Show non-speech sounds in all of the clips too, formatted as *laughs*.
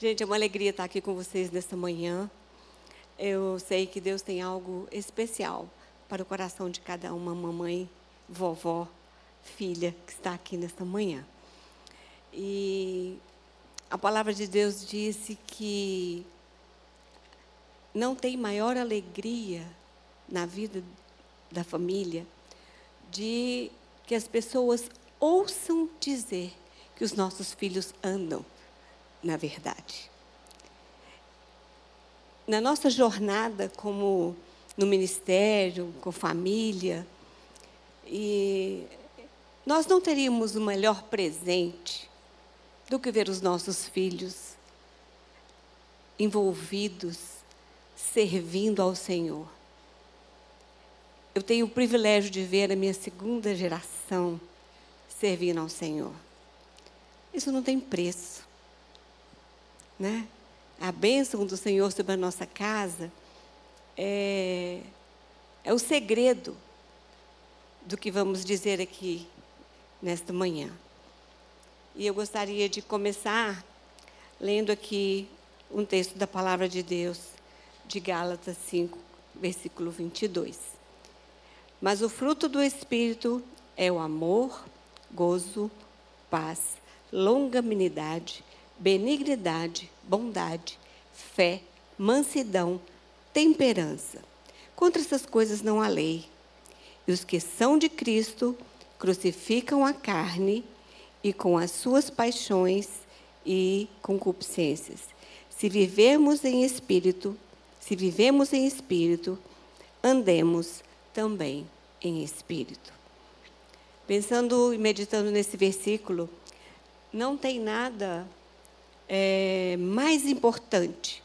Gente, é uma alegria estar aqui com vocês nesta manhã. Eu sei que Deus tem algo especial para o coração de cada uma mamãe, vovó, filha que está aqui nesta manhã. E a palavra de Deus disse que não tem maior alegria na vida da família de que as pessoas ouçam dizer que os nossos filhos andam na verdade. Na nossa jornada como no ministério, com família, e nós não teríamos o melhor presente do que ver os nossos filhos envolvidos, servindo ao Senhor. Eu tenho o privilégio de ver a minha segunda geração servindo ao Senhor. Isso não tem preço né? A bênção do Senhor sobre a nossa casa é, é o segredo do que vamos dizer aqui nesta manhã. E eu gostaria de começar lendo aqui um texto da palavra de Deus, de Gálatas 5, versículo 22. Mas o fruto do Espírito é o amor, gozo, paz, longanimidade, benignidade, bondade, fé, mansidão, temperança. Contra essas coisas não há lei. E os que são de Cristo crucificam a carne e com as suas paixões e concupiscências. Se vivemos em espírito, se vivemos em espírito, andemos também em espírito. Pensando e meditando nesse versículo, não tem nada é, mais importante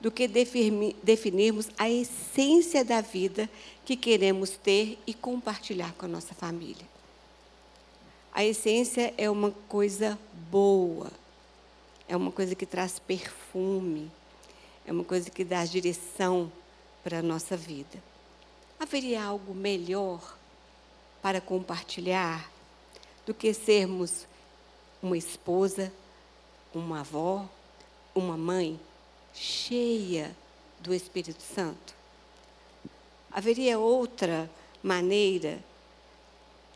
do que definirmos a essência da vida que queremos ter e compartilhar com a nossa família. A essência é uma coisa boa, é uma coisa que traz perfume, é uma coisa que dá direção para a nossa vida. Haveria algo melhor para compartilhar do que sermos uma esposa uma avó, uma mãe cheia do Espírito Santo? Haveria outra maneira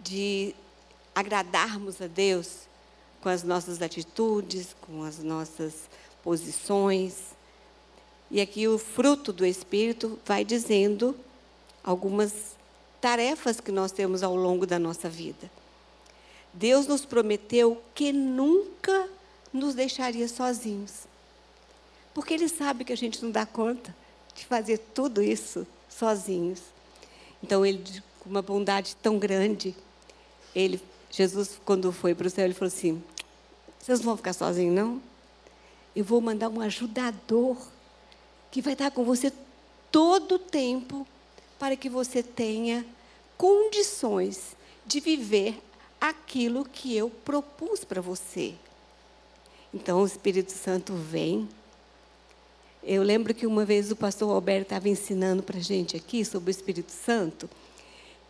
de agradarmos a Deus com as nossas atitudes, com as nossas posições? E aqui o fruto do Espírito vai dizendo algumas tarefas que nós temos ao longo da nossa vida. Deus nos prometeu que nunca nos deixaria sozinhos. Porque Ele sabe que a gente não dá conta de fazer tudo isso sozinhos. Então, Ele, com uma bondade tão grande, ele, Jesus, quando foi para o céu, ele falou assim: Vocês não vão ficar sozinhos, não? Eu vou mandar um ajudador que vai estar com você todo o tempo para que você tenha condições de viver aquilo que eu propus para você. Então o Espírito Santo vem. Eu lembro que uma vez o pastor Roberto estava ensinando para a gente aqui sobre o Espírito Santo.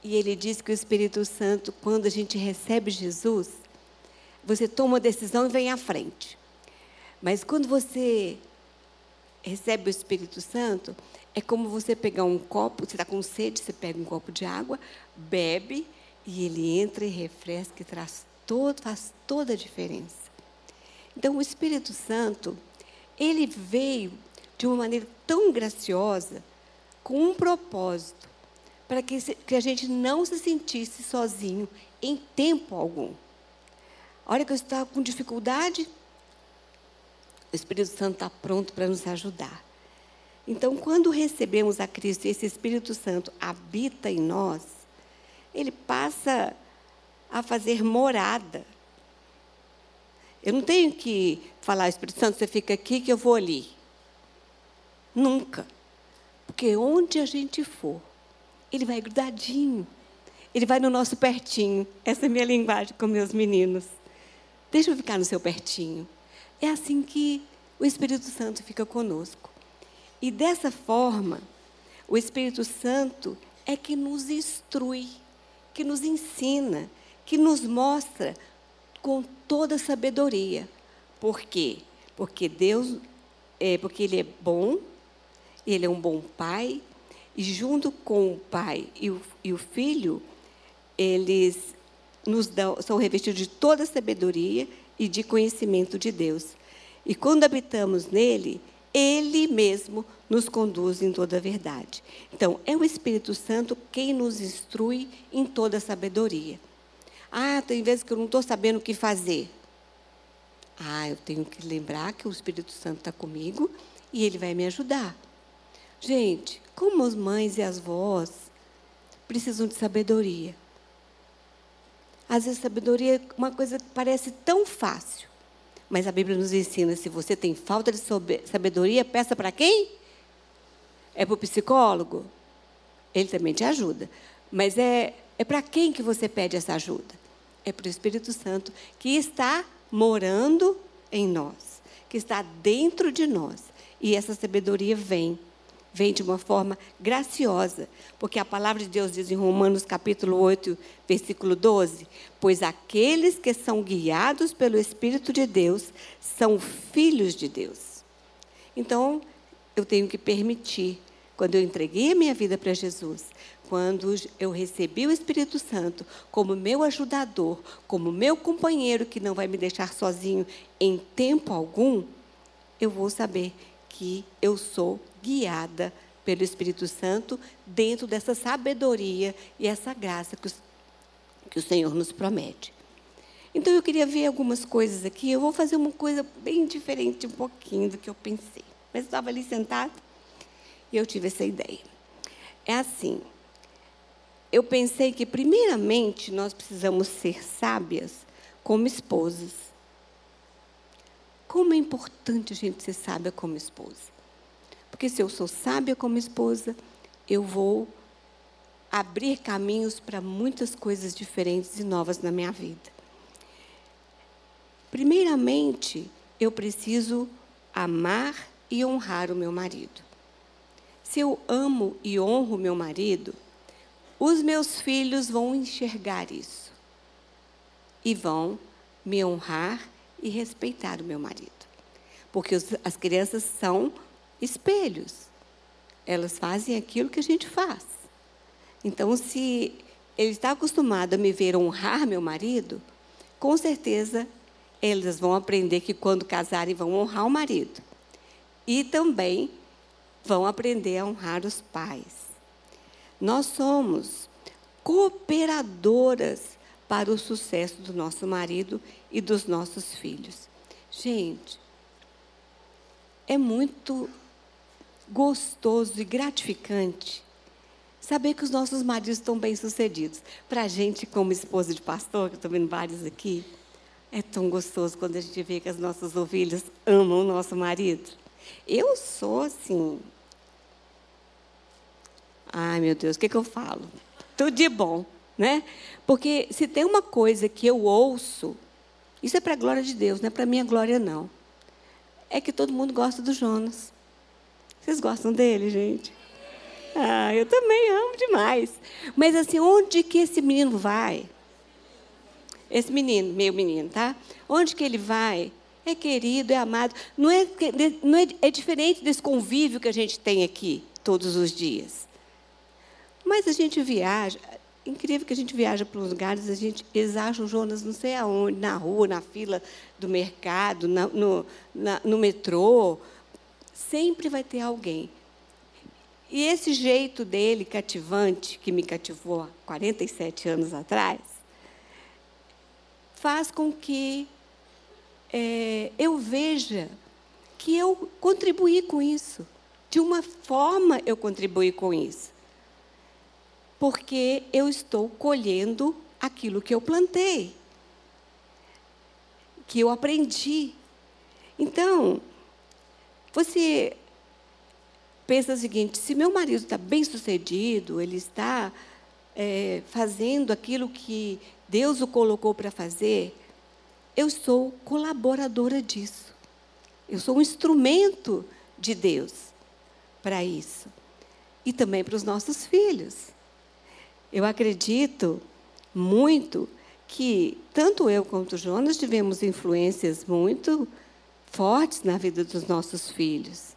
E ele disse que o Espírito Santo, quando a gente recebe Jesus, você toma uma decisão e vem à frente. Mas quando você recebe o Espírito Santo, é como você pegar um copo, você está com sede, você pega um copo de água, bebe, e ele entra e refresca e traz todo, faz toda a diferença. Então, o Espírito Santo, ele veio de uma maneira tão graciosa, com um propósito, para que, que a gente não se sentisse sozinho em tempo algum. A hora que eu estava com dificuldade, o Espírito Santo está pronto para nos ajudar. Então, quando recebemos a Cristo e esse Espírito Santo habita em nós, ele passa a fazer morada eu não tenho que falar, Espírito Santo, você fica aqui que eu vou ali. Nunca. Porque onde a gente for, ele vai grudadinho. Ele vai no nosso pertinho. Essa é a minha linguagem com meus meninos. Deixa eu ficar no seu pertinho. É assim que o Espírito Santo fica conosco. E dessa forma, o Espírito Santo é que nos instrui, que nos ensina, que nos mostra com toda sabedoria. Por quê? Porque Deus, é, porque Ele é bom, Ele é um bom Pai, e junto com o Pai e o, e o Filho, eles nos dão, são revestidos de toda sabedoria e de conhecimento de Deus. E quando habitamos nele, ele mesmo nos conduz em toda a verdade. Então, é o Espírito Santo quem nos instrui em toda a sabedoria. Ah, tem vezes que eu não estou sabendo o que fazer. Ah, eu tenho que lembrar que o Espírito Santo está comigo e ele vai me ajudar. Gente, como as mães e as vós precisam de sabedoria. Às vezes, sabedoria é uma coisa que parece tão fácil. Mas a Bíblia nos ensina: se você tem falta de sabedoria, peça para quem? É para o psicólogo? Ele também te ajuda. Mas é, é para quem que você pede essa ajuda? É para o Espírito Santo, que está morando em nós, que está dentro de nós. E essa sabedoria vem vem de uma forma graciosa, porque a palavra de Deus diz em Romanos capítulo 8, versículo 12: Pois aqueles que são guiados pelo Espírito de Deus são filhos de Deus. Então, eu tenho que permitir, quando eu entreguei a minha vida para Jesus, quando eu recebi o Espírito Santo como meu ajudador, como meu companheiro que não vai me deixar sozinho em tempo algum, eu vou saber que eu sou guiada pelo Espírito Santo dentro dessa sabedoria e essa graça que, que o Senhor nos promete. Então eu queria ver algumas coisas aqui. Eu vou fazer uma coisa bem diferente um pouquinho do que eu pensei. Mas estava ali sentado e eu tive essa ideia. É assim. Eu pensei que primeiramente nós precisamos ser sábias como esposas. Como é importante a gente ser sábia como esposa. Porque se eu sou sábia como esposa, eu vou abrir caminhos para muitas coisas diferentes e novas na minha vida. Primeiramente, eu preciso amar e honrar o meu marido. Se eu amo e honro o meu marido, os meus filhos vão enxergar isso e vão me honrar e respeitar o meu marido. Porque as crianças são espelhos. Elas fazem aquilo que a gente faz. Então, se ele está acostumado a me ver honrar meu marido, com certeza elas vão aprender que quando casarem vão honrar o marido. E também vão aprender a honrar os pais. Nós somos cooperadoras para o sucesso do nosso marido e dos nossos filhos. Gente, é muito gostoso e gratificante saber que os nossos maridos estão bem-sucedidos. Para a gente, como esposa de pastor, que estou vendo vários aqui, é tão gostoso quando a gente vê que as nossas ovelhas amam o nosso marido. Eu sou assim. Ai, meu Deus, o que, que eu falo? Tudo de bom, né? Porque se tem uma coisa que eu ouço, isso é para a glória de Deus, não é para minha glória, não. É que todo mundo gosta do Jonas. Vocês gostam dele, gente? Ah, eu também amo demais. Mas assim, onde que esse menino vai? Esse menino, meu menino, tá? Onde que ele vai? É querido, é amado. Não é, não é, é diferente desse convívio que a gente tem aqui todos os dias. Mas a gente viaja, incrível que a gente viaja para os lugares, a gente, eles acham Jonas não sei aonde, na rua, na fila do mercado, na, no, na, no metrô, Sempre vai ter alguém. E esse jeito dele cativante, que me cativou há 47 anos atrás, faz com que é, eu veja que eu contribuí com isso. De uma forma eu contribuí com isso. Porque eu estou colhendo aquilo que eu plantei, que eu aprendi. Então, você pensa o seguinte: se meu marido está bem sucedido, ele está é, fazendo aquilo que Deus o colocou para fazer, eu sou colaboradora disso. Eu sou um instrumento de Deus para isso. E também para os nossos filhos. Eu acredito muito que tanto eu quanto Jonas tivemos influências muito fortes na vida dos nossos filhos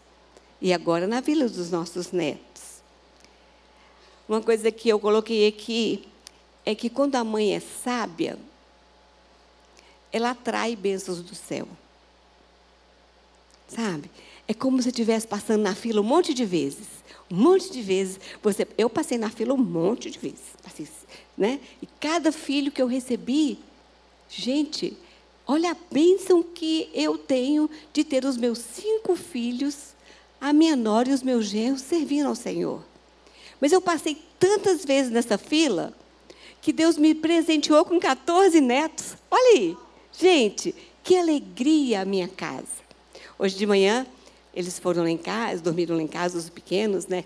e agora na vida dos nossos netos. Uma coisa que eu coloquei aqui é que quando a mãe é sábia, ela atrai bênçãos do céu. Sabe? É como se estivesse passando na fila um monte de vezes. Um monte de vezes. Você, eu passei na fila um monte de vezes. Né? E cada filho que eu recebi, gente, olha a bênção que eu tenho de ter os meus cinco filhos, a minha nora e os meus genros servindo ao Senhor. Mas eu passei tantas vezes nessa fila que Deus me presenteou com 14 netos. Olha aí. Gente, que alegria a minha casa. Hoje de manhã, eles foram lá em casa, dormiram lá em casa, os pequenos, né?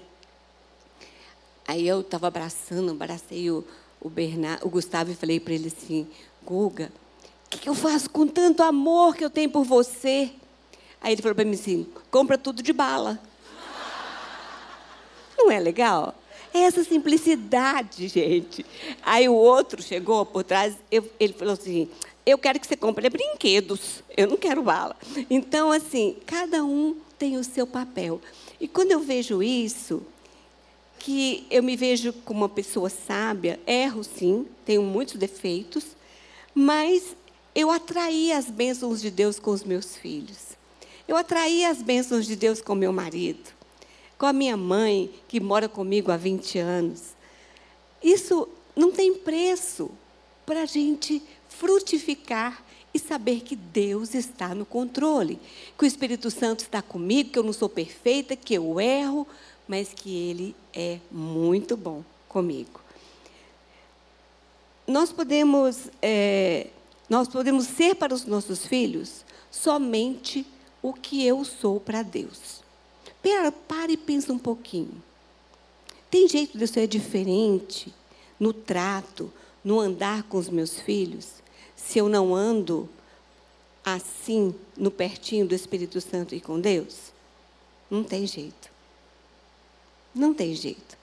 Aí eu estava abraçando, abracei o, o, Bernardo, o Gustavo e falei para ele assim: Guga, o que, que eu faço com tanto amor que eu tenho por você? Aí ele falou para mim assim: compra tudo de bala. Não é legal? É essa simplicidade, gente. Aí o outro chegou por trás, eu, ele falou assim: eu quero que você compre brinquedos, eu não quero bala. Então, assim, cada um tem o seu papel. E quando eu vejo isso, que eu me vejo como uma pessoa sábia, erro sim, tenho muitos defeitos, mas eu atraí as bênçãos de Deus com os meus filhos. Eu atraí as bênçãos de Deus com meu marido, com a minha mãe, que mora comigo há 20 anos. Isso não tem preço para a gente frutificar e saber que Deus está no controle, que o Espírito Santo está comigo, que eu não sou perfeita, que eu erro, mas que Ele é muito bom comigo. Nós podemos, é, nós podemos ser para os nossos filhos somente o que eu sou para Deus. Pera, para e pensa um pouquinho. Tem jeito de eu ser diferente no trato, no andar com os meus filhos? Se eu não ando assim, no pertinho do Espírito Santo e com Deus? Não tem jeito. Não tem jeito.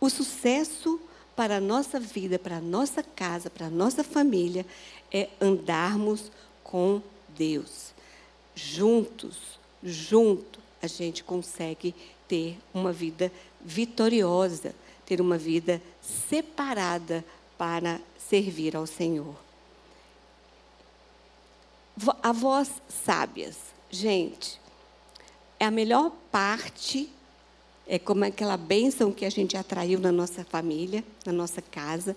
O sucesso para a nossa vida, para a nossa casa, para a nossa família, é andarmos com Deus. Juntos, junto, a gente consegue ter uma vida vitoriosa, ter uma vida separada para servir ao Senhor. Avós sábias. Gente, é a melhor parte, é como aquela bênção que a gente atraiu na nossa família, na nossa casa,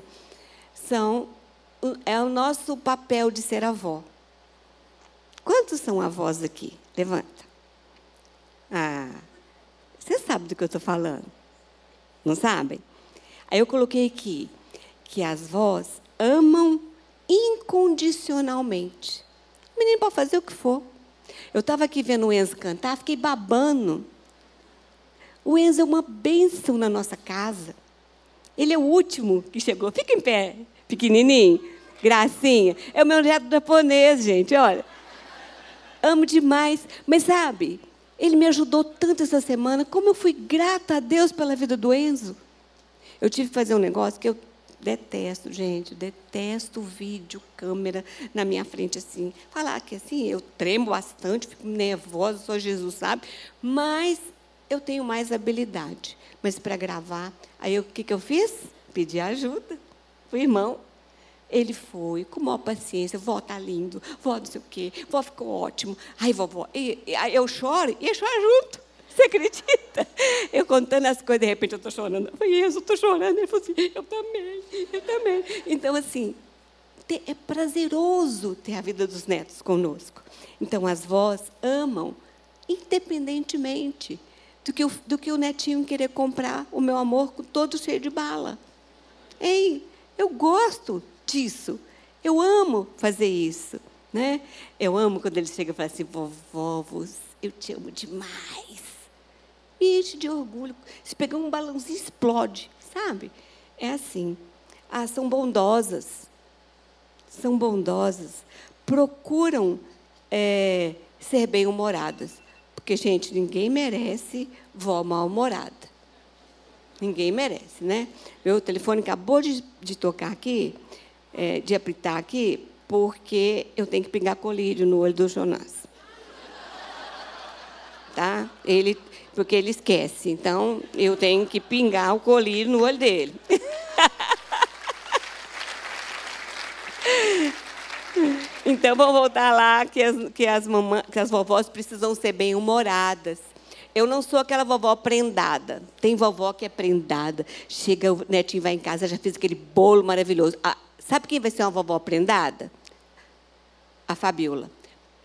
são, é o nosso papel de ser avó. Quantos são avós aqui? Levanta. Ah, você sabe do que eu estou falando? Não sabem? Aí eu coloquei aqui que as vós amam incondicionalmente. O menino pode fazer o que for. Eu estava aqui vendo o Enzo cantar, fiquei babando. O Enzo é uma bênção na nossa casa. Ele é o último que chegou. Fica em pé, pequenininho. Gracinha. É o meu neto japonês, gente, olha. Amo demais. Mas sabe, ele me ajudou tanto essa semana. Como eu fui grata a Deus pela vida do Enzo. Eu tive que fazer um negócio que eu Detesto, gente, detesto vídeo, câmera na minha frente assim. Falar que assim, eu tremo bastante, fico nervosa, sou Jesus, sabe? Mas eu tenho mais habilidade. Mas para gravar, aí o que, que eu fiz? Pedi ajuda. O irmão, ele foi com maior paciência, vó tá lindo, vó não sei o quê, vó ficou ótimo. Ai, vovó, e, e, eu choro e eu choro junto. Você acredita? Eu contando as coisas, de repente eu estou chorando. Eu falei, eu estou chorando. Ele falou assim, eu também, eu também. Então, assim, é prazeroso ter a vida dos netos conosco. Então, as vós amam, independentemente do que, o, do que o netinho querer comprar o meu amor todo cheio de bala. Ei, eu gosto disso. Eu amo fazer isso. Né? Eu amo quando ele chega e fala assim, vovó, eu te amo demais enche de orgulho. Se pegar um balãozinho, explode, sabe? É assim. Ah, são bondosas. São bondosas. Procuram é, ser bem-humoradas. Porque, gente, ninguém merece vó mal-humorada. Ninguém merece, né? Meu telefone acabou de, de tocar aqui, é, de apitar aqui, porque eu tenho que pegar colírio no olho do Jonas. Tá? Ele, porque ele esquece. Então, eu tenho que pingar o colírio no olho dele. *laughs* Então, vamos voltar lá que as, que as, mamã, que as vovós precisam ser bem-humoradas. Eu não sou aquela vovó prendada. Tem vovó que é prendada. Chega, o netinho vai em casa, já fez aquele bolo maravilhoso. Ah, sabe quem vai ser uma vovó prendada? A Fabiola.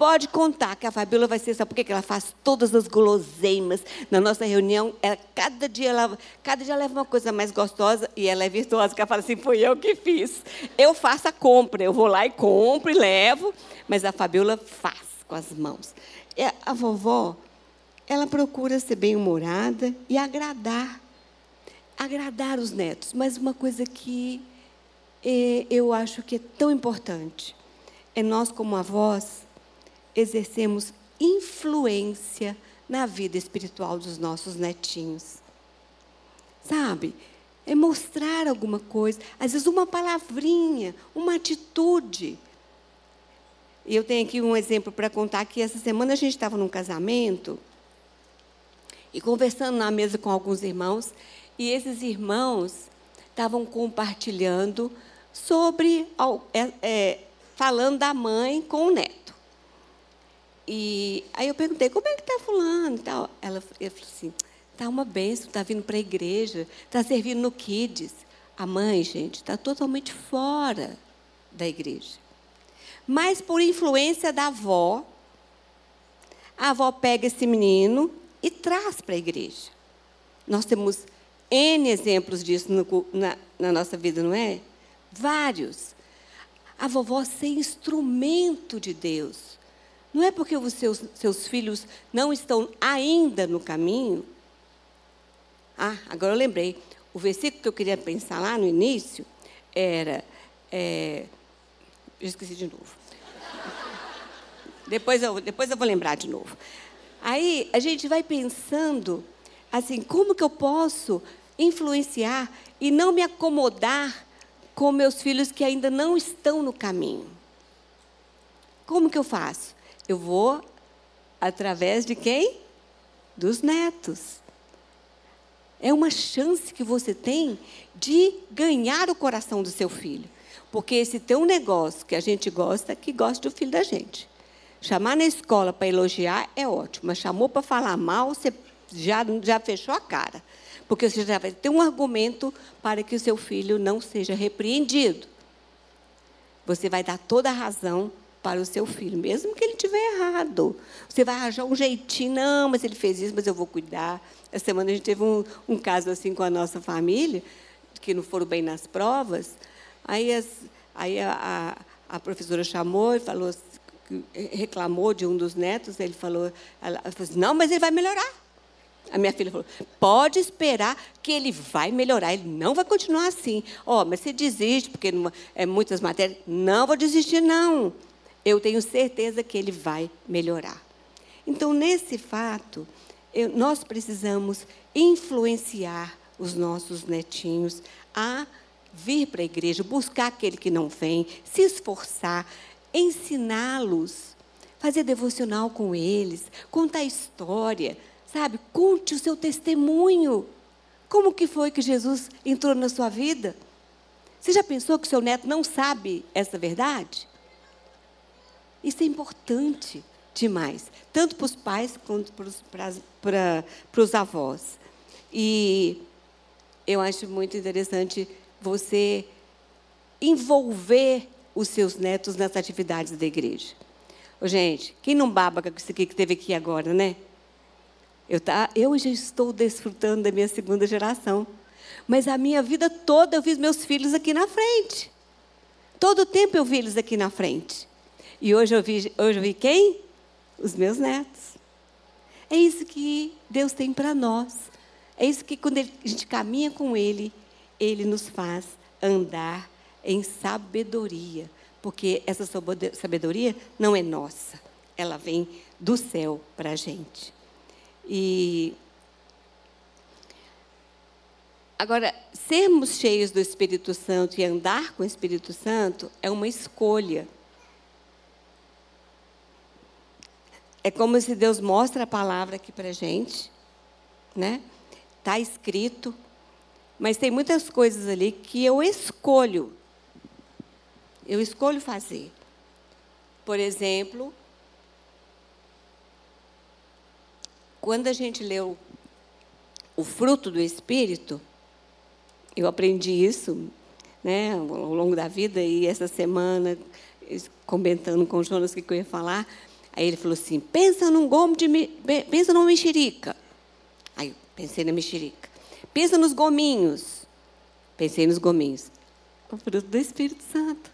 Pode contar que a Fabiola vai ser, sabe por quê? ela faz todas as guloseimas. Na nossa reunião, ela, cada, dia ela, cada dia ela leva uma coisa mais gostosa e ela é virtuosa, que ela fala assim, foi eu que fiz. Eu faço a compra, eu vou lá e compro e levo, mas a Fabiola faz com as mãos. E a vovó, ela procura ser bem-humorada e agradar. Agradar os netos. Mas uma coisa que é, eu acho que é tão importante é nós, como avós, exercemos influência na vida espiritual dos nossos netinhos. Sabe? É mostrar alguma coisa, às vezes uma palavrinha, uma atitude. Eu tenho aqui um exemplo para contar que essa semana a gente estava num casamento e conversando na mesa com alguns irmãos, e esses irmãos estavam compartilhando sobre, é, é, falando da mãe com o neto. E aí eu perguntei, como é que está fulano e tal? Ela, ela falou assim, está uma benção, está vindo para a igreja, está servindo no Kids. A mãe, gente, está totalmente fora da igreja. Mas por influência da avó, a avó pega esse menino e traz para a igreja. Nós temos N exemplos disso no, na, na nossa vida, não é? Vários. A vovó ser instrumento de Deus não é porque os seus, seus filhos não estão ainda no caminho. Ah, agora eu lembrei. O versículo que eu queria pensar lá no início era. É, eu esqueci de novo. Depois eu, depois eu vou lembrar de novo. Aí a gente vai pensando assim, como que eu posso influenciar e não me acomodar com meus filhos que ainda não estão no caminho? Como que eu faço? Eu vou através de quem? Dos netos. É uma chance que você tem de ganhar o coração do seu filho. Porque esse tem um negócio que a gente gosta, que gosta do filho da gente. Chamar na escola para elogiar é ótimo, mas chamou para falar mal, você já, já fechou a cara. Porque você já vai ter um argumento para que o seu filho não seja repreendido. Você vai dar toda a razão para o seu filho, mesmo que ele estiver errado. Você vai arranjar um jeitinho, não, mas ele fez isso, mas eu vou cuidar. Essa semana a gente teve um, um caso assim com a nossa família, que não foram bem nas provas. Aí, as, aí a, a, a, professora chamou e falou, reclamou de um dos netos, ele falou, ela falou assim, não, mas ele vai melhorar. A minha filha falou: pode esperar que ele vai melhorar, ele não vai continuar assim. Ó, oh, mas você desiste, porque não, é muitas matérias. Não vou desistir, não eu tenho certeza que ele vai melhorar. Então, nesse fato, eu, nós precisamos influenciar os nossos netinhos a vir para a igreja, buscar aquele que não vem, se esforçar, ensiná-los, fazer devocional com eles, contar história, sabe? Conte o seu testemunho. Como que foi que Jesus entrou na sua vida? Você já pensou que seu neto não sabe essa verdade? Isso é importante demais, tanto para os pais quanto para os avós. E eu acho muito interessante você envolver os seus netos nas atividades da igreja. Gente, quem não baba com isso aqui que teve aqui agora, né? Eu, tá, eu já estou desfrutando da minha segunda geração. Mas a minha vida toda eu vi meus filhos aqui na frente. Todo tempo eu vi eles aqui na frente. E hoje eu vi, hoje eu vi quem? Os meus netos. É isso que Deus tem para nós. É isso que quando ele, a gente caminha com Ele, Ele nos faz andar em sabedoria. Porque essa sabedoria não é nossa, ela vem do céu para a gente. E agora, sermos cheios do Espírito Santo e andar com o Espírito Santo é uma escolha. É como se Deus mostra a palavra aqui para gente, né? Está escrito, mas tem muitas coisas ali que eu escolho. Eu escolho fazer. Por exemplo, quando a gente leu o fruto do Espírito, eu aprendi isso né, ao longo da vida e essa semana, comentando com o Jonas o que eu ia falar, aí ele falou assim: pensa num gomo de. pensa numa mexerica. Aí eu pensei na mexerica. Pensa nos gominhos. Pensei nos gominhos. O fruto do Espírito Santo.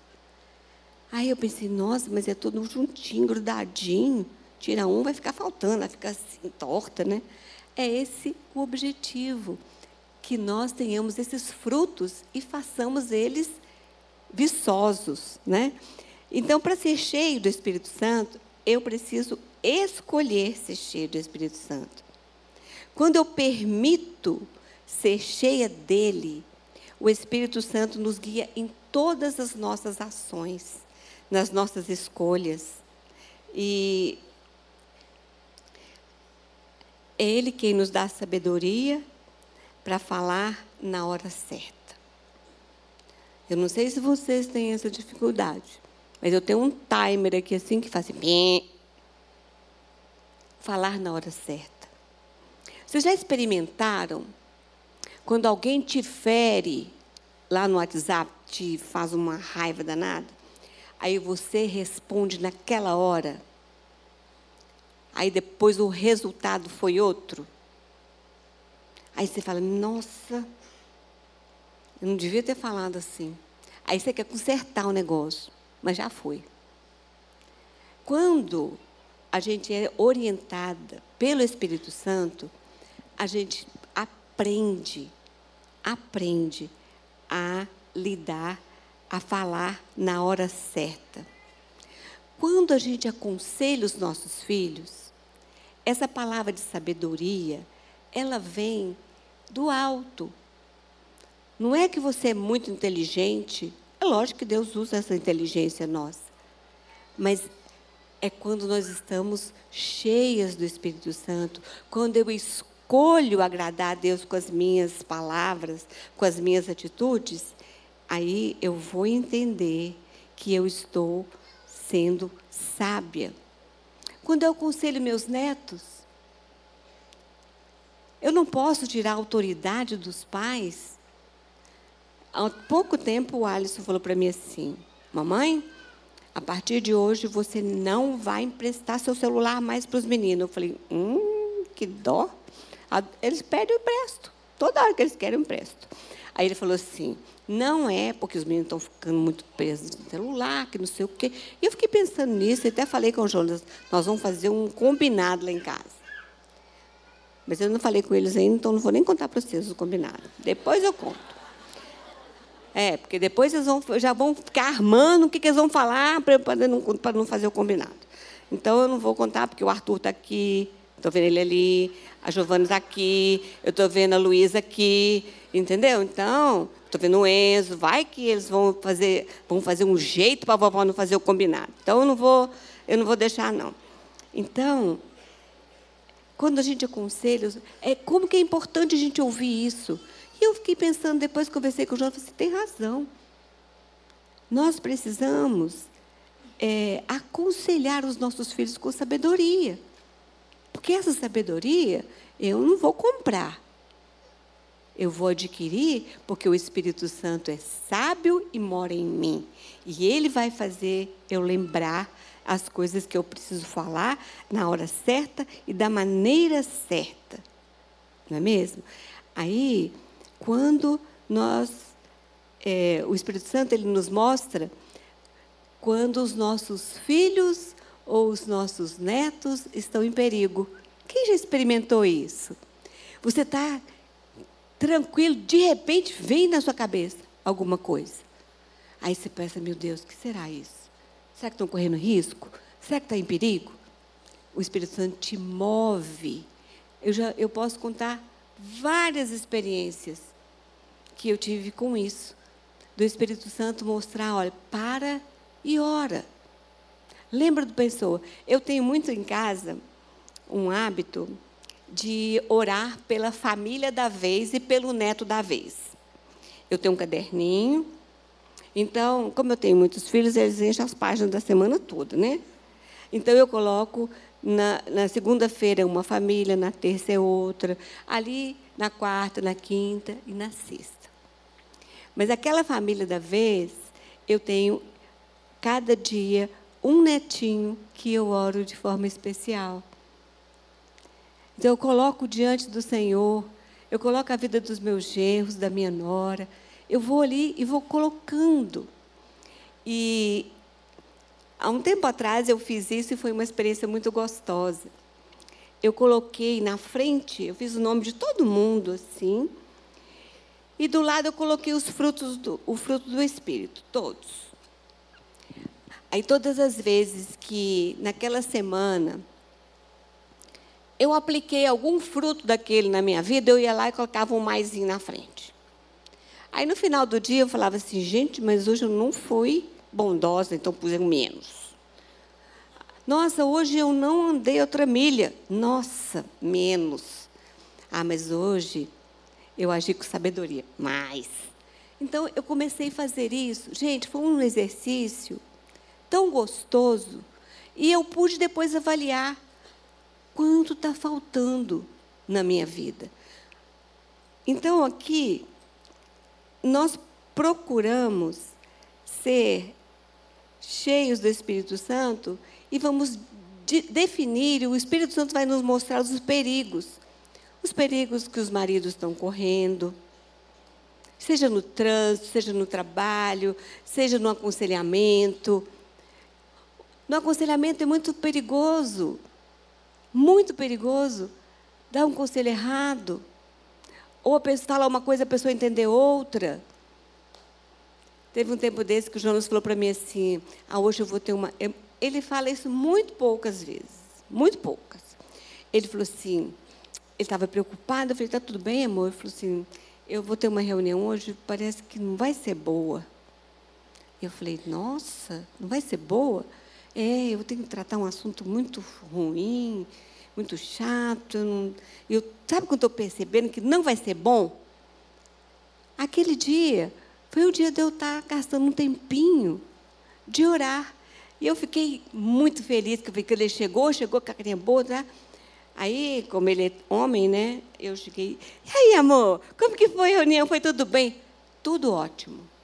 Aí eu pensei, nossa, mas é tudo juntinho, grudadinho. Tira um, vai ficar faltando, vai ficar assim, torta, né? É esse o objetivo. Que nós tenhamos esses frutos e façamos eles viçosos, né? Então, para ser cheio do Espírito Santo, eu preciso escolher ser cheio do Espírito Santo. Quando eu permito ser cheia dele, o Espírito Santo nos guia em todas as nossas ações, nas nossas escolhas. E é Ele quem nos dá sabedoria para falar na hora certa. Eu não sei se vocês têm essa dificuldade, mas eu tenho um timer aqui assim que faz assim, falar na hora certa. Vocês já experimentaram quando alguém te fere lá no WhatsApp, te faz uma raiva danada? Aí você responde naquela hora. Aí depois o resultado foi outro. Aí você fala: Nossa, eu não devia ter falado assim. Aí você quer consertar o negócio, mas já foi. Quando a gente é orientada pelo Espírito Santo, a gente aprende, aprende a lidar a falar na hora certa. Quando a gente aconselha os nossos filhos, essa palavra de sabedoria, ela vem do alto. Não é que você é muito inteligente, é lógico que Deus usa essa inteligência nossa. Mas é quando nós estamos cheias do Espírito Santo, quando eu escolho agradar a Deus com as minhas palavras, com as minhas atitudes, aí eu vou entender que eu estou sendo sábia. Quando eu aconselho meus netos, eu não posso tirar a autoridade dos pais. Há pouco tempo o Alisson falou para mim assim: Mamãe, a partir de hoje você não vai emprestar seu celular mais para os meninos. Eu falei: Hum, que dó. Eles pedem, eu empresto. Toda hora que eles querem, eu empresto. Aí ele falou assim: não é porque os meninos estão ficando muito presos no celular, que não sei o quê. E eu fiquei pensando nisso, e até falei com o Jonas, nós vamos fazer um combinado lá em casa. Mas eu não falei com eles ainda, então não vou nem contar para vocês o combinado. Depois eu conto. É, porque depois eles vão, já vão ficar armando o que, que eles vão falar para não, não fazer o combinado. Então eu não vou contar, porque o Arthur está aqui, estou vendo ele ali, a Giovana está aqui, eu estou vendo a Luísa aqui, entendeu? Então, estou vendo o Enzo, vai que eles vão fazer, vão fazer um jeito para a vovó não fazer o combinado. Então, eu não vou, eu não vou deixar, não. Então, quando a gente aconselha, é como que é importante a gente ouvir isso. E eu fiquei pensando, depois conversei com o João, você tem razão. Nós precisamos é, aconselhar os nossos filhos com sabedoria. Porque essa sabedoria eu não vou comprar. Eu vou adquirir porque o Espírito Santo é sábio e mora em mim. E ele vai fazer eu lembrar as coisas que eu preciso falar na hora certa e da maneira certa. Não é mesmo? Aí, quando nós. É, o Espírito Santo ele nos mostra quando os nossos filhos ou os nossos netos estão em perigo. Quem já experimentou isso? Você está tranquilo, de repente vem na sua cabeça alguma coisa. Aí você pensa, meu Deus, o que será isso? Será que estão correndo risco? Será que está em perigo? O Espírito Santo te move. Eu, já, eu posso contar várias experiências que eu tive com isso. Do Espírito Santo mostrar, olha, para e ora. Lembra do pessoa. Eu tenho muito em casa um hábito de orar pela família da vez e pelo neto da vez. Eu tenho um caderninho. Então, como eu tenho muitos filhos, eles enchem as páginas da semana toda, né? Então, eu coloco na, na segunda-feira uma família, na terça é outra, ali na quarta, na quinta e na sexta. Mas aquela família da vez, eu tenho cada dia um netinho que eu oro de forma especial. Então eu coloco diante do Senhor, eu coloco a vida dos meus genros, da minha nora, eu vou ali e vou colocando. E há um tempo atrás eu fiz isso e foi uma experiência muito gostosa. Eu coloquei na frente, eu fiz o nome de todo mundo assim, e do lado eu coloquei os frutos do, o fruto do Espírito, todos. Aí todas as vezes que naquela semana eu apliquei algum fruto daquele na minha vida, eu ia lá e colocava um maisinho na frente. Aí no final do dia eu falava assim, gente, mas hoje eu não fui bondosa, então pus menos. Nossa, hoje eu não andei outra milha. Nossa, menos. Ah, mas hoje eu agi com sabedoria. Mais. Então eu comecei a fazer isso. Gente, foi um exercício tão gostoso. E eu pude depois avaliar quanto está faltando na minha vida. Então, aqui, nós procuramos ser cheios do Espírito Santo e vamos de definir, o Espírito Santo vai nos mostrar os perigos. Os perigos que os maridos estão correndo, seja no trânsito, seja no trabalho, seja no aconselhamento. No aconselhamento é muito perigoso muito perigoso, dar um conselho errado. Ou a pessoa falar uma coisa, a pessoa entender outra. Teve um tempo desse que o Jonas falou para mim assim: ah, hoje eu vou ter uma. Ele fala isso muito poucas vezes, muito poucas. Ele falou assim: estava preocupado. Eu falei: está tudo bem, amor? Ele falou assim: eu vou ter uma reunião hoje, parece que não vai ser boa. Eu falei: nossa, não vai ser boa? É, eu tenho que tratar um assunto muito ruim, muito chato. Eu, não, eu sabe quando estou percebendo que não vai ser bom? Aquele dia foi o dia de eu estar gastando um tempinho de orar. E eu fiquei muito feliz que ele chegou, chegou com a carinha boa, tá? Aí, como ele é homem, né? Eu cheguei. E aí, amor, como que foi a reunião? Foi tudo bem? Tudo ótimo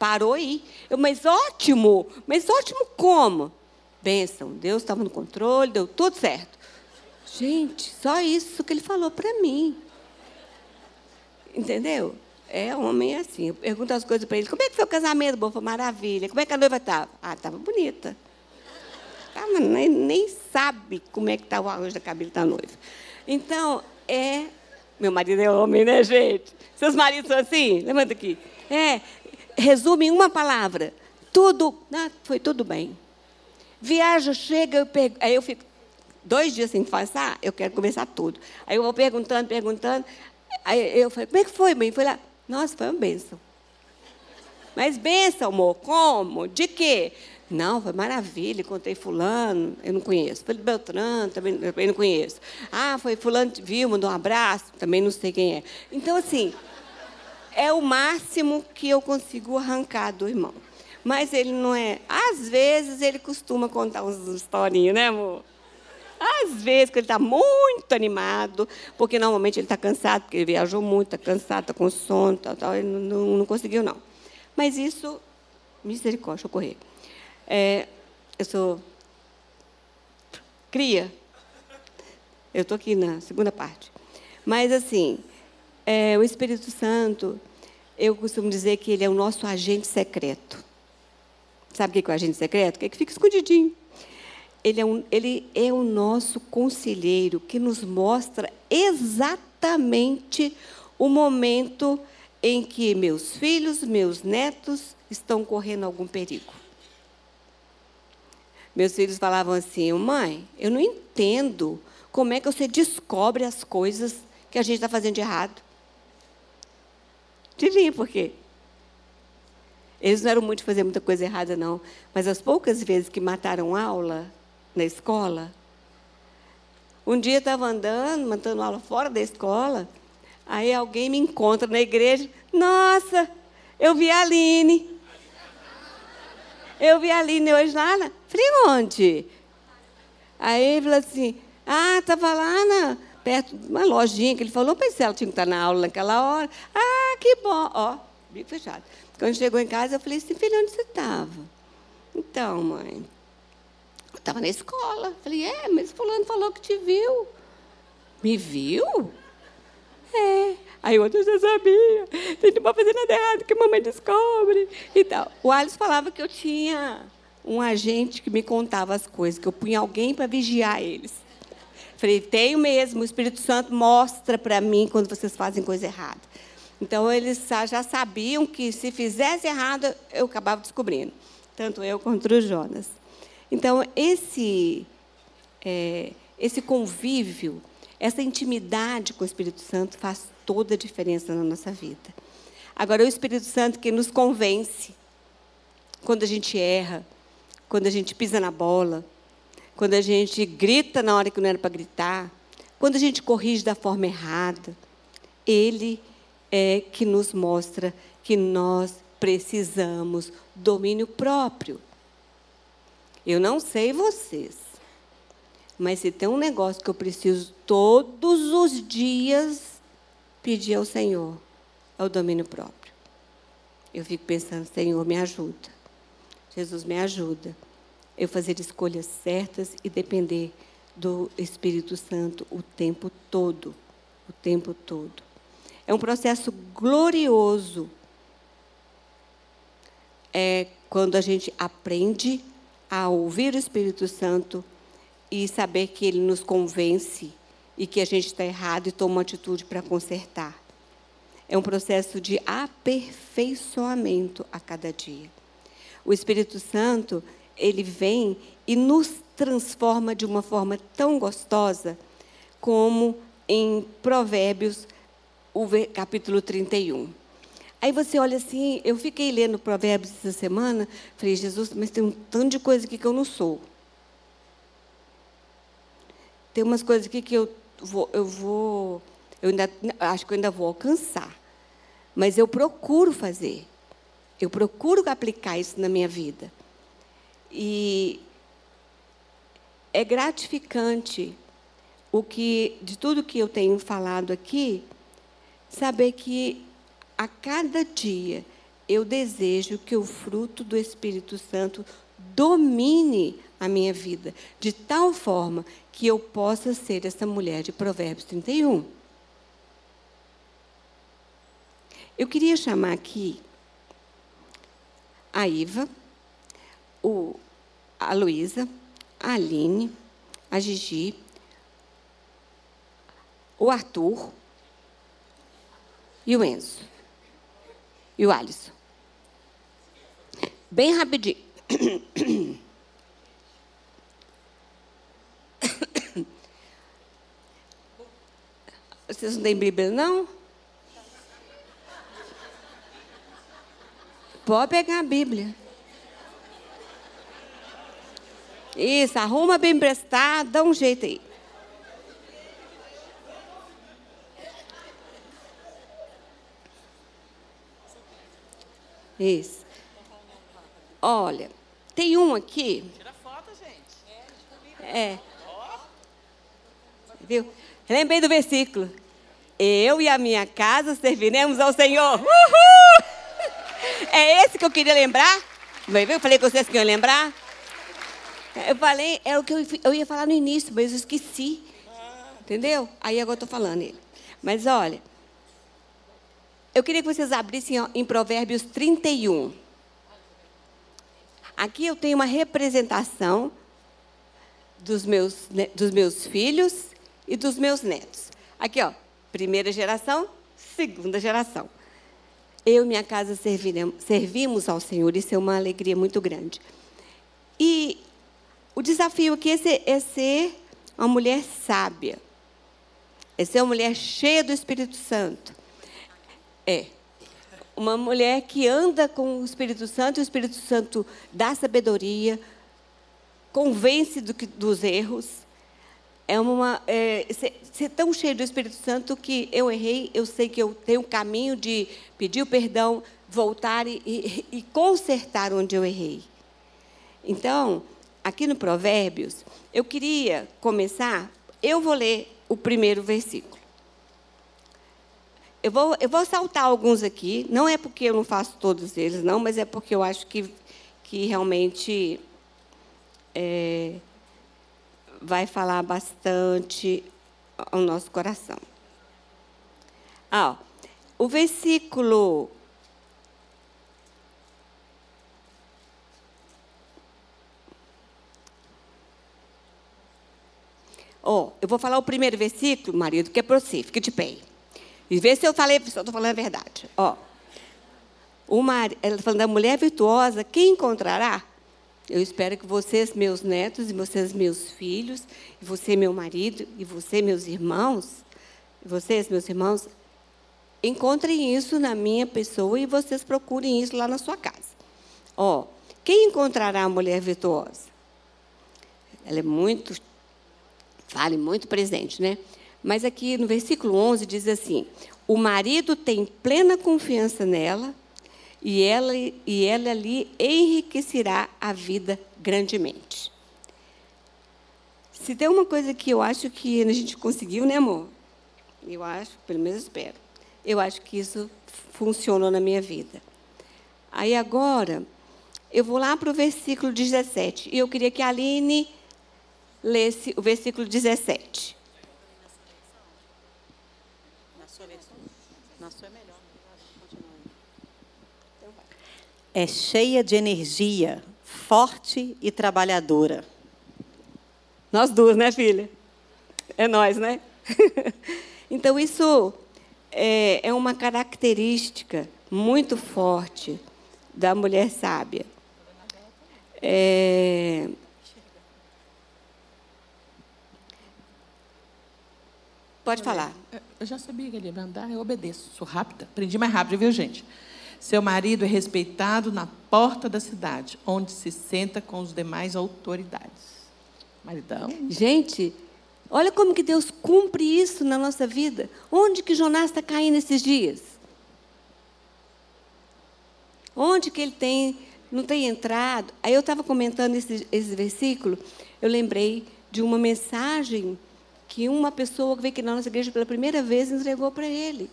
parou aí. Eu, mas ótimo, mas ótimo como? Bênção, Deus estava no controle, deu tudo certo. Gente, só isso que ele falou para mim. Entendeu? É homem assim. Eu pergunto as coisas para ele. Como é que foi o casamento? Bom, foi maravilha. Como é que a noiva estava? Ah, estava bonita. Tava, nem, nem sabe como é que está o arroz da cabelo da noiva. Então, é... Meu marido é homem, né, gente? Seus maridos são assim? Levanta aqui. É, resume em uma palavra. Tudo, ah, foi tudo bem. Viaja, chega, eu pego, aí eu fico dois dias sem passar, eu quero começar tudo. Aí eu vou perguntando, perguntando. Aí eu falei, como é que foi, mãe? Foi lá, nossa, foi uma benção. Mas benção, amor, como? De quê? Não, foi maravilha, contei fulano, eu não conheço. Foi Beltrano, também, também não conheço. Ah, foi fulano, viu, mandou um abraço, também não sei quem é. Então, assim, é o máximo que eu consigo arrancar do irmão. Mas ele não é. Às vezes ele costuma contar uns historinhas, né, amor? Às vezes, que ele está muito animado, porque normalmente ele está cansado, porque ele viajou muito, está cansado, está com sono, tal, tal, ele não, não, conseguiu, não. Mas isso, misericórdia, ocorrer. É, eu sou cria. Eu estou aqui na segunda parte. Mas, assim, é, o Espírito Santo, eu costumo dizer que ele é o nosso agente secreto. Sabe o que é o agente secreto? Que é que fica escondidinho. Ele é, um, ele é o nosso conselheiro que nos mostra exatamente o momento em que meus filhos, meus netos estão correndo algum perigo. Meus filhos falavam assim: mãe, eu não entendo como é que você descobre as coisas que a gente está fazendo de errado. Adivinha por quê? Eles não eram muito de fazer muita coisa errada, não. Mas as poucas vezes que mataram aula na escola, um dia estava andando, matando aula fora da escola, aí alguém me encontra na igreja. Nossa, eu vi a Aline. Eu vi a Aline hoje lá. Na... Falei, onde? Aí ele falou assim, ah, estava lá na, perto de uma lojinha que ele falou, mas ela tinha que estar na aula naquela hora. Ah, que bom. Ó, bico fechado. Quando chegou em casa, eu falei assim, filho, onde você estava? Então, mãe, eu estava na escola. Falei, é, mas fulano falou que te viu. Me viu? É. Aí o outro já sabia. Você não pode fazer nada errado, que a mamãe descobre. E tal. O Alice falava que eu tinha um agente que me contava as coisas, que eu punha alguém para vigiar eles. Falei, tenho mesmo, o Espírito Santo mostra para mim quando vocês fazem coisa errada. Então, eles já sabiam que se fizesse errado, eu acabava descobrindo. Tanto eu quanto o Jonas. Então, esse, é, esse convívio, essa intimidade com o Espírito Santo faz toda a diferença na nossa vida. Agora, é o Espírito Santo que nos convence quando a gente erra, quando a gente pisa na bola, quando a gente grita na hora que não era para gritar, quando a gente corrige da forma errada. Ele é que nos mostra que nós precisamos domínio próprio. Eu não sei vocês, mas se tem um negócio que eu preciso todos os dias pedir ao Senhor, é o domínio próprio. Eu fico pensando, Senhor, me ajuda. Jesus, me ajuda. Eu fazer escolhas certas e depender do Espírito Santo o tempo todo. O tempo todo. É um processo glorioso. É quando a gente aprende a ouvir o Espírito Santo e saber que ele nos convence e que a gente está errado e toma uma atitude para consertar. É um processo de aperfeiçoamento a cada dia. O Espírito Santo, ele vem e nos transforma de uma forma tão gostosa como em Provérbios o capítulo 31. Aí você olha assim, eu fiquei lendo Provérbios essa semana, falei, Jesus, mas tem um tanto de coisa aqui que eu não sou. Tem umas coisas aqui que eu vou, eu vou, eu ainda acho que eu ainda vou alcançar. Mas eu procuro fazer. Eu procuro aplicar isso na minha vida. E é gratificante o que de tudo que eu tenho falado aqui, saber que a cada dia eu desejo que o fruto do Espírito Santo domine a minha vida, de tal forma que eu possa ser essa mulher de Provérbios 31. Eu queria chamar aqui a Iva, o, a Luísa, a Aline, a Gigi, o Arthur, e o Enzo. E o Alisson. Bem rapidinho. *coughs* Vocês não têm Bíblia, não? Pode pegar a Bíblia. Isso, arruma bem emprestado, dá um jeito aí. Isso. Olha, tem um aqui. Tira foto, gente. É. Viu? Lembrei do versículo. Eu e a minha casa serviremos ao Senhor. Uhul! *laughs* É esse que eu queria lembrar. Eu falei com vocês que iam lembrar. Eu falei, é o que eu, eu ia falar no início, mas eu esqueci. Entendeu? Aí agora eu estou falando ele. Mas olha, eu queria que vocês abrissem em Provérbios 31. Aqui eu tenho uma representação dos meus, dos meus filhos e dos meus netos. Aqui, ó, primeira geração, segunda geração. Eu e minha casa servimos ao Senhor, isso é uma alegria muito grande. E o desafio aqui é, é ser uma mulher sábia, é ser uma mulher cheia do Espírito Santo é uma mulher que anda com o Espírito Santo, e o Espírito Santo dá sabedoria, convence do que, dos erros. É uma é, ser, ser tão cheio do Espírito Santo que eu errei, eu sei que eu tenho um caminho de pedir o perdão, voltar e, e, e consertar onde eu errei. Então, aqui no Provérbios, eu queria começar, eu vou ler o primeiro versículo. Eu vou, eu vou saltar alguns aqui, não é porque eu não faço todos eles, não, mas é porque eu acho que, que realmente é, vai falar bastante ao nosso coração. Ah, ó, o versículo Oh, eu vou falar o primeiro versículo, marido, que é para você. Fique de pé. E vê se eu falei, se eu estou falando a verdade. Ó, uma, ela tá falando da mulher virtuosa, quem encontrará? Eu espero que vocês, meus netos, e vocês, meus filhos, e você, meu marido, e você, meus irmãos, e vocês, meus irmãos, encontrem isso na minha pessoa e vocês procurem isso lá na sua casa. Ó, quem encontrará a mulher virtuosa? Ela é muito, vale muito presente, né? Mas aqui no versículo 11 diz assim: o marido tem plena confiança nela e ela, e ela lhe enriquecerá a vida grandemente. Se tem uma coisa que eu acho que a gente conseguiu, né, amor? Eu acho, pelo menos espero. Eu acho que isso funcionou na minha vida. Aí agora, eu vou lá para o versículo 17. E eu queria que a Aline lesse o versículo 17. É cheia de energia, forte e trabalhadora. Nós duas, né, filha? É nós, né? *laughs* então, isso é, é uma característica muito forte da mulher sábia. É... Pode falar. Eu já sabia que ele ia andar, eu obedeço. Sou rápida. Aprendi mais rápido, viu, gente? Seu marido é respeitado na porta da cidade, onde se senta com os demais autoridades. Maridão. Gente, olha como que Deus cumpre isso na nossa vida. Onde que Jonás está caindo esses dias? Onde que ele tem, não tem entrado? Aí eu estava comentando esse, esse versículo, eu lembrei de uma mensagem que uma pessoa que veio aqui na nossa igreja pela primeira vez entregou para ele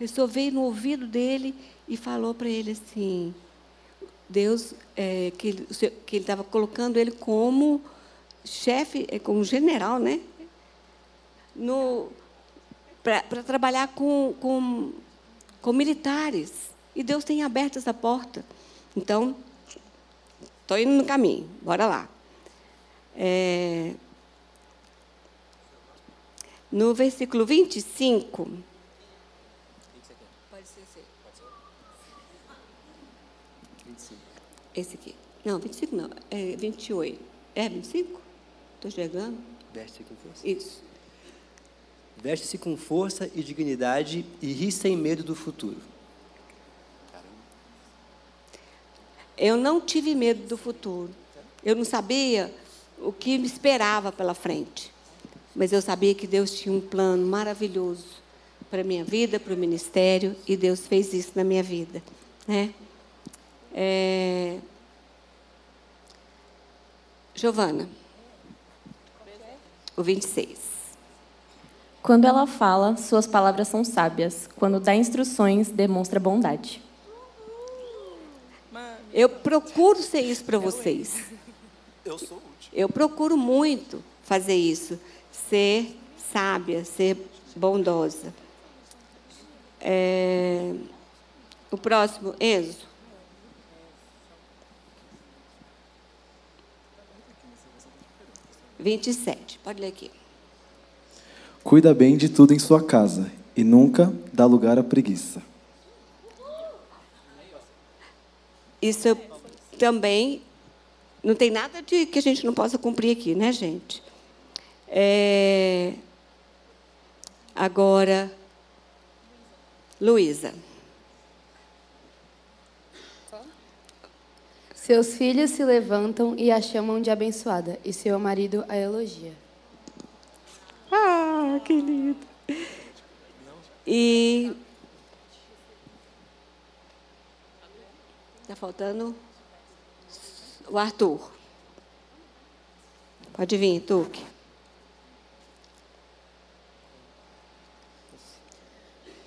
pessoa veio no ouvido dele e falou para ele assim, Deus, é, que ele estava colocando ele como chefe, é, como general, né? Para trabalhar com, com, com militares. E Deus tem aberto essa porta. Então, estou indo no caminho, bora lá. É, no versículo 25, Esse aqui. Não, 25 não. É 28. É 25? Estou chegando? Veste-se com força. Isso. Veste-se com força e dignidade e ri sem medo do futuro. Eu não tive medo do futuro. Eu não sabia o que me esperava pela frente. Mas eu sabia que Deus tinha um plano maravilhoso para a minha vida, para o ministério, e Deus fez isso na minha vida. Né? É... Giovana, o 26. Quando ela fala, suas palavras são sábias. Quando dá instruções, demonstra bondade. Eu procuro ser isso para vocês. Eu sou Eu procuro muito fazer isso. Ser sábia, ser bondosa. É... O próximo, Enzo. 27. Pode ler aqui. Cuida bem de tudo em sua casa e nunca dá lugar à preguiça. Isso também não tem nada de que a gente não possa cumprir aqui, né, gente? É... Agora, Luísa. Seus filhos se levantam e a chamam de abençoada, e seu marido a elogia. Ah, que lindo. E. Está faltando o Arthur. Pode vir, Tuque.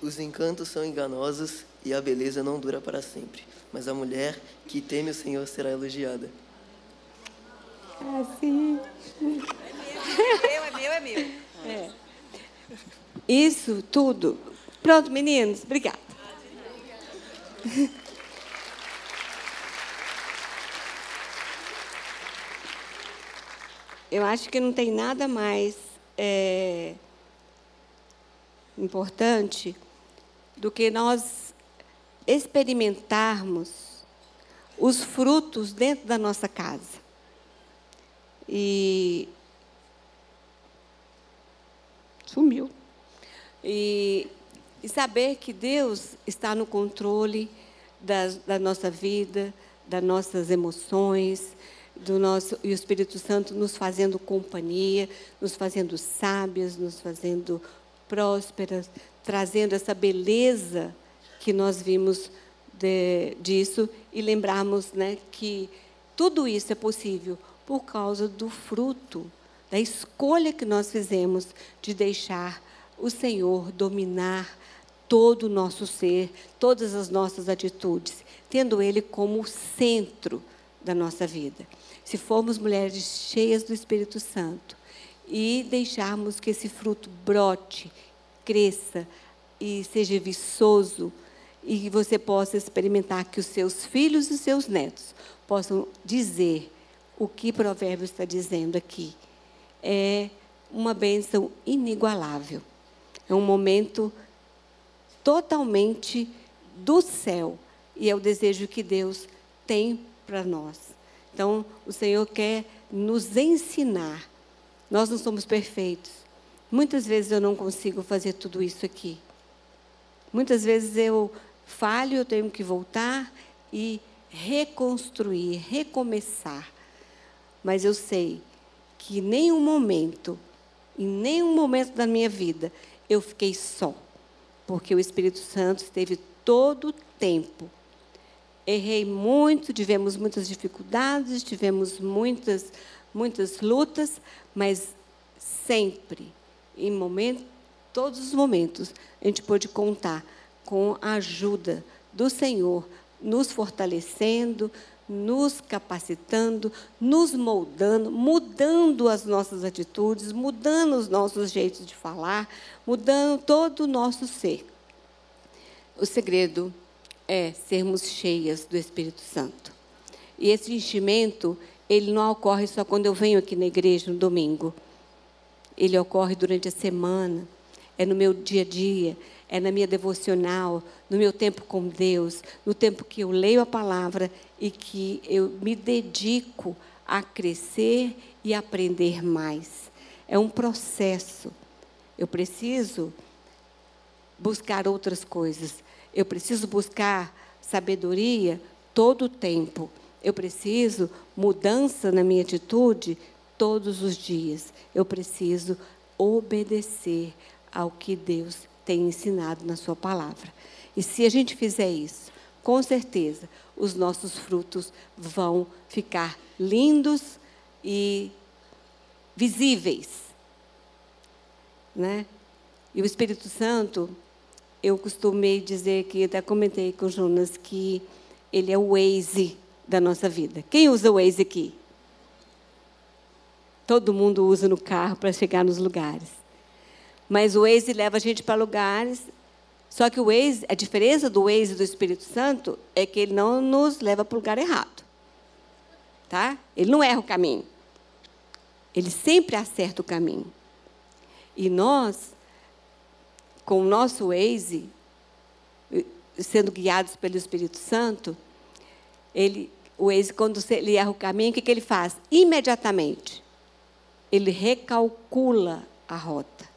Os encantos são enganosos e a beleza não dura para sempre. Mas a mulher que teme o Senhor será elogiada. Assim. É meu, é meu, é meu. É. Isso tudo. Pronto, meninos, obrigada. Eu acho que não tem nada mais é, importante do que nós experimentarmos os frutos dentro da nossa casa. E sumiu. E, e saber que Deus está no controle da, da nossa vida, das nossas emoções, do nosso e o Espírito Santo nos fazendo companhia, nos fazendo sábias, nos fazendo prósperas, trazendo essa beleza que nós vimos de, disso e lembrarmos né, que tudo isso é possível por causa do fruto, da escolha que nós fizemos de deixar o Senhor dominar todo o nosso ser, todas as nossas atitudes, tendo Ele como o centro da nossa vida. Se formos mulheres cheias do Espírito Santo e deixarmos que esse fruto brote, cresça e seja viçoso, e que você possa experimentar que os seus filhos e seus netos possam dizer o que Provérbios está dizendo aqui. É uma bênção inigualável. É um momento totalmente do céu. E é o desejo que Deus tem para nós. Então, o Senhor quer nos ensinar. Nós não somos perfeitos. Muitas vezes eu não consigo fazer tudo isso aqui. Muitas vezes eu falho, eu tenho que voltar e reconstruir, recomeçar. Mas eu sei que em nenhum momento, em nenhum momento da minha vida, eu fiquei só. Porque o Espírito Santo esteve todo o tempo. Errei muito, tivemos muitas dificuldades, tivemos muitas, muitas lutas, mas sempre, em momento, todos os momentos, a gente pôde contar com a ajuda do Senhor, nos fortalecendo, nos capacitando, nos moldando, mudando as nossas atitudes, mudando os nossos jeitos de falar, mudando todo o nosso ser. O segredo é sermos cheias do Espírito Santo. E esse enchimento, ele não ocorre só quando eu venho aqui na igreja no domingo. Ele ocorre durante a semana, é no meu dia a dia, é na minha devocional, no meu tempo com Deus, no tempo que eu leio a palavra e que eu me dedico a crescer e aprender mais. É um processo. Eu preciso buscar outras coisas. Eu preciso buscar sabedoria todo o tempo. Eu preciso mudança na minha atitude todos os dias. Eu preciso obedecer ao que Deus tem ensinado na Sua palavra. E se a gente fizer isso, com certeza, os nossos frutos vão ficar lindos e visíveis. Né? E o Espírito Santo, eu costumei dizer que, até comentei com o Jonas, que ele é o Waze da nossa vida. Quem usa o Waze aqui? Todo mundo usa no carro para chegar nos lugares. Mas o Waze leva a gente para lugares. Só que o Waze, a diferença do Waze do Espírito Santo é que ele não nos leva para o lugar errado. Tá? Ele não erra o caminho. Ele sempre acerta o caminho. E nós, com o nosso Waze, sendo guiados pelo Espírito Santo, ele, o Waze, quando ele erra o caminho, o que, que ele faz? Imediatamente, ele recalcula a rota.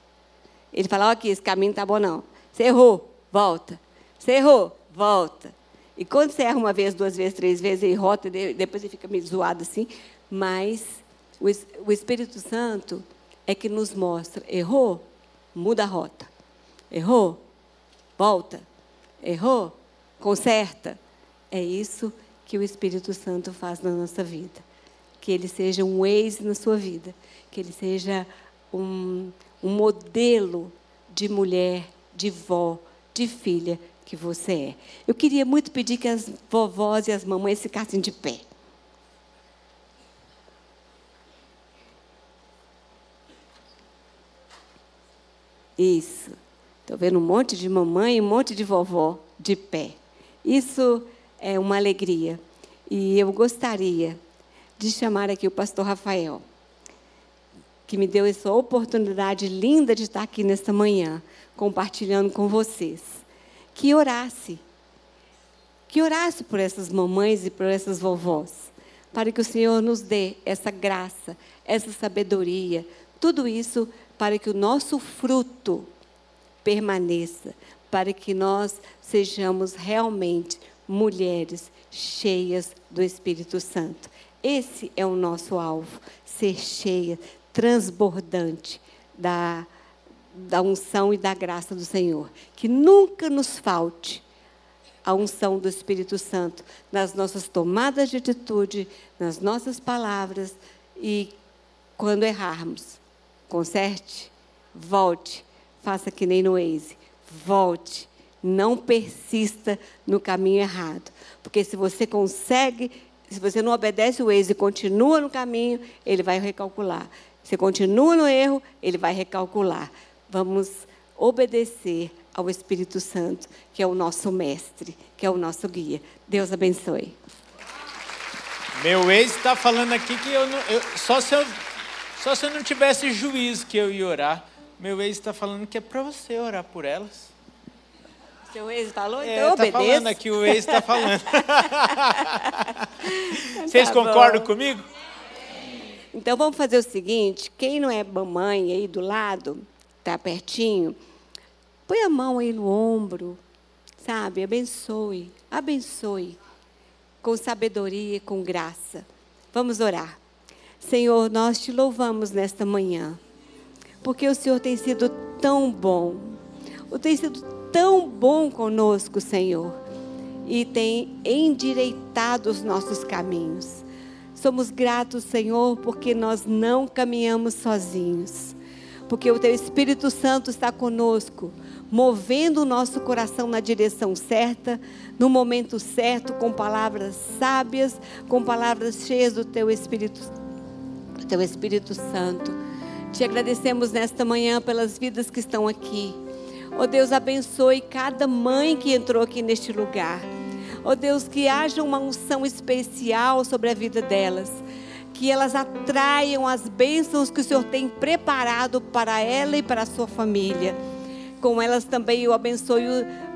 Ele fala, ó, aqui, esse caminho não está bom, não. Você errou, volta. Você errou, volta. E quando você erra uma vez, duas vezes, três vezes, e rota, de- depois você fica meio zoado assim. Mas o Espírito Santo é que nos mostra: errou, muda a rota. Errou, volta. Errou, conserta. É isso que o Espírito Santo faz na nossa vida. Que ele seja um ex na sua vida. Que ele seja um, um modelo de mulher, de vó, de filha que você é. Eu queria muito pedir que as vovós e as mamães ficassem de pé. Isso. Estou vendo um monte de mamãe e um monte de vovó de pé. Isso é uma alegria. E eu gostaria de chamar aqui o pastor Rafael, que me deu essa oportunidade linda de estar aqui nesta manhã, compartilhando com vocês. Que orasse. Que orasse por essas mamães e por essas vovós, para que o Senhor nos dê essa graça, essa sabedoria, tudo isso para que o nosso fruto permaneça, para que nós sejamos realmente mulheres cheias do Espírito Santo. Esse é o nosso alvo, ser cheia, transbordante da, da unção e da graça do Senhor. Que nunca nos falte a unção do Espírito Santo nas nossas tomadas de atitude, nas nossas palavras e quando errarmos, conserte, volte, faça que nem no Waze, volte, não persista no caminho errado, porque se você consegue, se você não obedece o Waze e continua no caminho, ele vai recalcular. Se continua no erro, ele vai recalcular. Vamos obedecer ao Espírito Santo, que é o nosso mestre, que é o nosso guia. Deus abençoe. Meu ex está falando aqui que eu não. eu- só, se eu, só se eu não tivesse juízo que eu ia orar. Meu ex está falando que é para você orar por elas. Seu ex falou, então É, eu tá obedeço. falando aqui, o ex está falando. *laughs* Vocês Tá concordam comigo? Então vamos fazer o seguinte: quem não é mamãe aí do lado, tá pertinho, põe a mão aí no ombro, sabe? Abençoe, abençoe com sabedoria e com graça. Vamos orar. Senhor, nós te louvamos nesta manhã, porque o Senhor tem sido tão bom, o tem sido tão bom conosco, Senhor, e tem endireitado os nossos caminhos. Somos gratos, Senhor, porque nós não caminhamos sozinhos. Porque o Teu Espírito Santo está conosco, movendo o nosso coração na direção certa, no momento certo, com palavras sábias, com palavras cheias do Teu Espírito, do Teu Espírito Santo. Te agradecemos nesta manhã pelas vidas que estão aqui. Ó Deus, abençoe cada mãe que entrou aqui neste lugar. Ó Deus, que haja uma unção especial sobre a vida delas. Que elas atraiam as bênçãos que o Senhor tem preparado para ela e para a sua família. Com elas também eu abençoe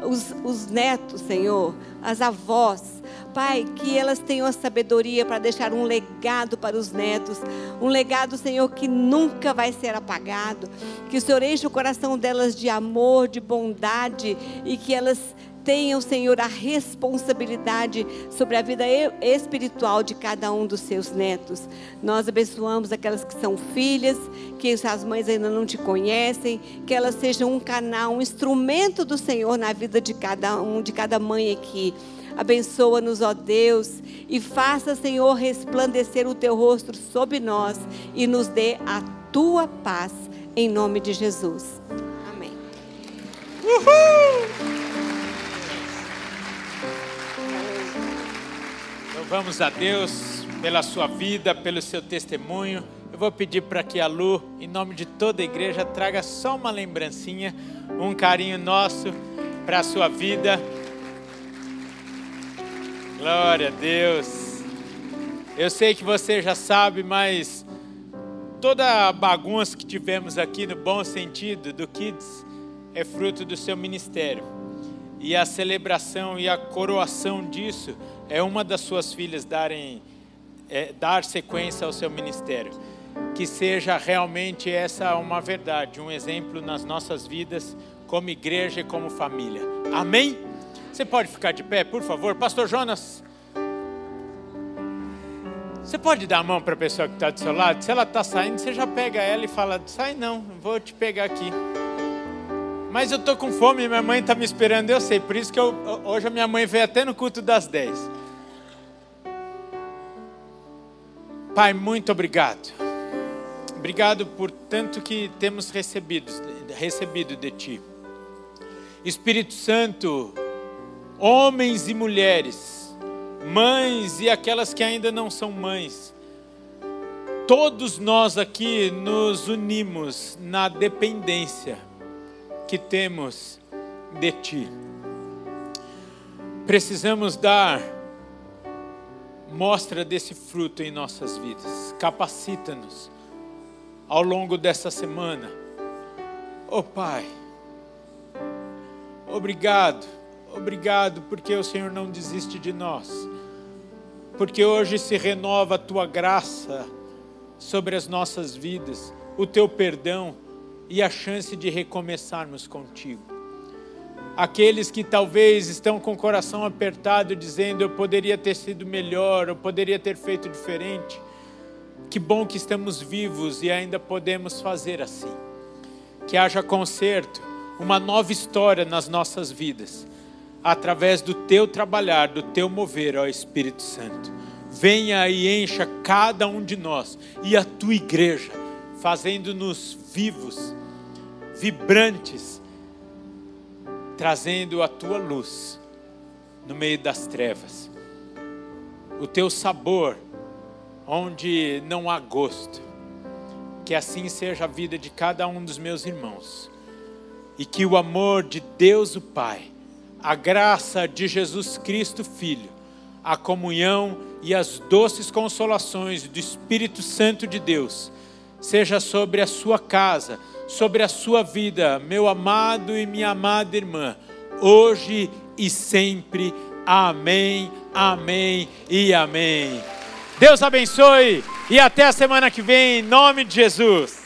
os, os netos, Senhor, as avós. Pai, que elas tenham a sabedoria para deixar um legado para os netos, um legado, Senhor, que nunca vai ser apagado. Que o Senhor enche o coração delas de amor, de bondade e que elas tenham, Senhor, a responsabilidade sobre a vida espiritual de cada um dos seus netos. Nós abençoamos aquelas que são filhas, que as mães ainda não te conhecem, que elas sejam um canal, um instrumento do Senhor na vida de cada um, de cada mãe aqui. Abençoa-nos, ó Deus, e faça, Senhor, resplandecer o teu rosto sobre nós e nos dê a tua paz, em nome de Jesus. Amém. Louvamos a Deus pela sua vida, pelo seu testemunho. Eu vou pedir para que a Lu, em nome de toda a igreja, traga só uma lembrancinha, um carinho nosso para a sua vida. Glória a Deus. Eu sei que você já sabe, mas toda a bagunça que tivemos aqui, no bom sentido, do Kids, é fruto do seu ministério. E a celebração e a coroação disso é uma das suas filhas darem, é, dar sequência ao seu ministério. Que seja realmente essa uma verdade, um exemplo nas nossas vidas, como igreja e como família. Amém? Você pode ficar de pé, por favor? Pastor Jonas. Você pode dar a mão para a pessoa que está do seu lado? Se ela está saindo, você já pega ela e fala: sai não, vou te pegar aqui. Mas eu estou com fome, minha mãe está me esperando, eu sei. Por isso que eu, hoje a minha mãe veio até no culto das 10. Pai, muito obrigado. Obrigado por tanto que temos recebido, recebido de Ti. Espírito Santo, homens e mulheres, mães e aquelas que ainda não são mães, todos nós aqui nos unimos na dependência que temos de Ti. Precisamos dar mostra desse fruto em nossas vidas. Capacita-nos ao longo dessa semana. Oh Pai, obrigado, obrigado porque o Senhor não desiste de nós, porque hoje se renova a tua graça sobre as nossas vidas, o teu perdão e a chance de recomeçarmos contigo. Aqueles que talvez estão com o coração apertado, dizendo: Eu poderia ter sido melhor, eu poderia ter feito diferente. Que bom que estamos vivos e ainda podemos fazer assim. Que haja conserto, uma nova história nas nossas vidas, através do teu trabalhar, do teu mover, ó Espírito Santo. Venha e encha cada um de nós e a tua igreja, fazendo-nos vivos, vibrantes, trazendo a tua luz no meio das trevas. O teu sabor onde não há gosto. Que assim seja a vida de cada um dos meus irmãos. E que o amor de Deus o Pai, a graça de Jesus Cristo Filho, a comunhão e as doces consolações do Espírito Santo de Deus, seja sobre a sua casa, sobre a sua vida, meu amado e minha amada irmã, hoje e sempre. Amém, amém e amém. Deus abençoe e até a semana que vem, em nome de Jesus.